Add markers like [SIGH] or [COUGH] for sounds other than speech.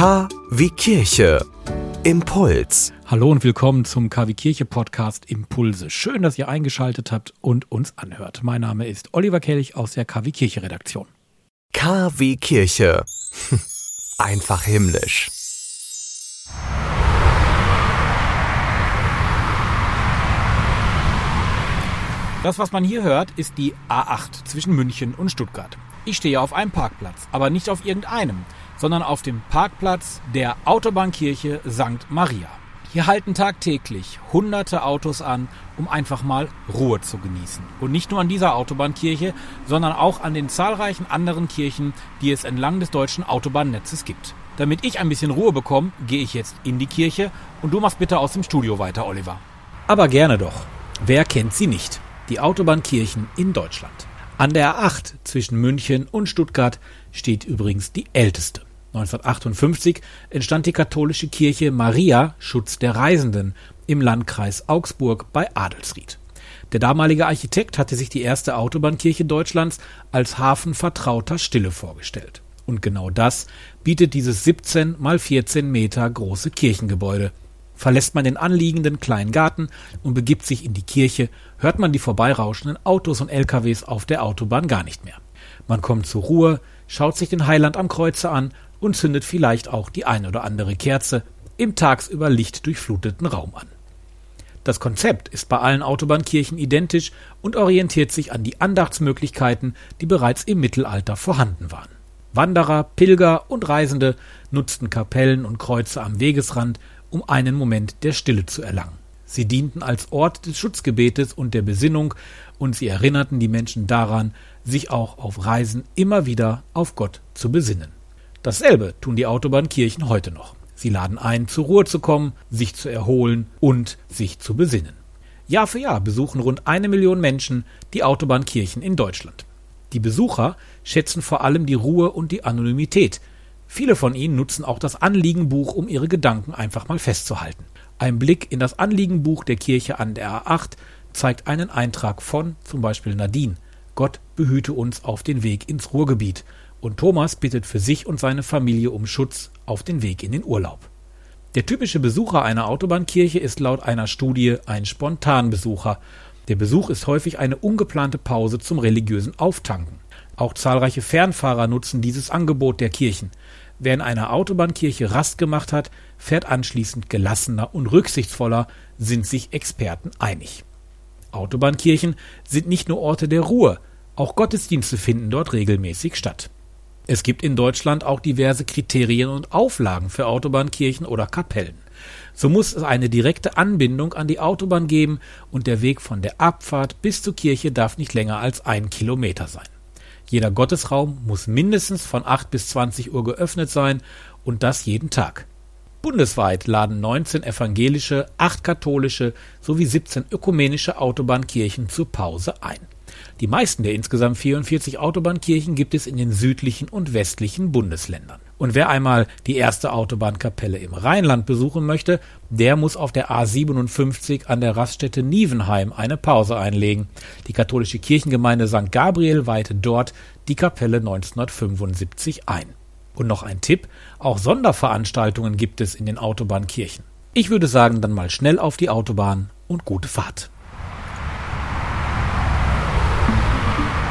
K wie Kirche. Impuls. Hallo und willkommen zum KW Kirche Podcast Impulse. Schön, dass ihr eingeschaltet habt und uns anhört. Mein Name ist Oliver Kelch aus der KW Kirche Redaktion. KW Kirche. [LAUGHS] Einfach himmlisch. Das, was man hier hört, ist die A8 zwischen München und Stuttgart. Ich stehe auf einem Parkplatz, aber nicht auf irgendeinem, sondern auf dem Parkplatz der Autobahnkirche St. Maria. Hier halten tagtäglich hunderte Autos an, um einfach mal Ruhe zu genießen. Und nicht nur an dieser Autobahnkirche, sondern auch an den zahlreichen anderen Kirchen, die es entlang des deutschen Autobahnnetzes gibt. Damit ich ein bisschen Ruhe bekomme, gehe ich jetzt in die Kirche und du machst bitte aus dem Studio weiter, Oliver. Aber gerne doch. Wer kennt sie nicht? Die Autobahnkirchen in Deutschland. An der A8 zwischen München und Stuttgart steht übrigens die älteste. 1958 entstand die katholische Kirche Maria Schutz der Reisenden im Landkreis Augsburg bei Adelsried. Der damalige Architekt hatte sich die erste Autobahnkirche Deutschlands als Hafen vertrauter Stille vorgestellt. Und genau das bietet dieses 17 mal 14 Meter große Kirchengebäude. Verlässt man den anliegenden kleinen Garten und begibt sich in die Kirche, hört man die vorbeirauschenden Autos und LKWs auf der Autobahn gar nicht mehr. Man kommt zur Ruhe, schaut sich den Heiland am Kreuze an und zündet vielleicht auch die ein oder andere Kerze im tagsüber lichtdurchfluteten Raum an. Das Konzept ist bei allen Autobahnkirchen identisch und orientiert sich an die Andachtsmöglichkeiten, die bereits im Mittelalter vorhanden waren. Wanderer, Pilger und Reisende nutzten Kapellen und Kreuze am Wegesrand, um einen Moment der Stille zu erlangen. Sie dienten als Ort des Schutzgebetes und der Besinnung und sie erinnerten die Menschen daran, sich auch auf Reisen immer wieder auf Gott zu besinnen. Dasselbe tun die Autobahnkirchen heute noch. Sie laden ein, zur Ruhe zu kommen, sich zu erholen und sich zu besinnen. Jahr für Jahr besuchen rund eine Million Menschen die Autobahnkirchen in Deutschland. Die Besucher schätzen vor allem die Ruhe und die Anonymität. Viele von ihnen nutzen auch das Anliegenbuch, um ihre Gedanken einfach mal festzuhalten. Ein Blick in das Anliegenbuch der Kirche an der A8 zeigt einen Eintrag von zum Beispiel Nadine. Gott behüte uns auf den Weg ins Ruhrgebiet und Thomas bittet für sich und seine Familie um Schutz auf den Weg in den Urlaub. Der typische Besucher einer Autobahnkirche ist laut einer Studie ein Spontanbesucher. Der Besuch ist häufig eine ungeplante Pause zum religiösen Auftanken. Auch zahlreiche Fernfahrer nutzen dieses Angebot der Kirchen. Wer in einer Autobahnkirche Rast gemacht hat, fährt anschließend gelassener und rücksichtsvoller, sind sich Experten einig. Autobahnkirchen sind nicht nur Orte der Ruhe, auch Gottesdienste finden dort regelmäßig statt. Es gibt in Deutschland auch diverse Kriterien und Auflagen für Autobahnkirchen oder Kapellen. So muss es eine direkte Anbindung an die Autobahn geben und der Weg von der Abfahrt bis zur Kirche darf nicht länger als ein Kilometer sein. Jeder Gottesraum muss mindestens von 8 bis 20 Uhr geöffnet sein und das jeden Tag. Bundesweit laden 19 evangelische, 8 katholische sowie 17 ökumenische Autobahnkirchen zur Pause ein. Die meisten der insgesamt 44 Autobahnkirchen gibt es in den südlichen und westlichen Bundesländern. Und wer einmal die erste Autobahnkapelle im Rheinland besuchen möchte, der muss auf der A57 an der Raststätte Nievenheim eine Pause einlegen. Die katholische Kirchengemeinde St. Gabriel weihte dort die Kapelle 1975 ein. Und noch ein Tipp, auch Sonderveranstaltungen gibt es in den Autobahnkirchen. Ich würde sagen, dann mal schnell auf die Autobahn und gute Fahrt.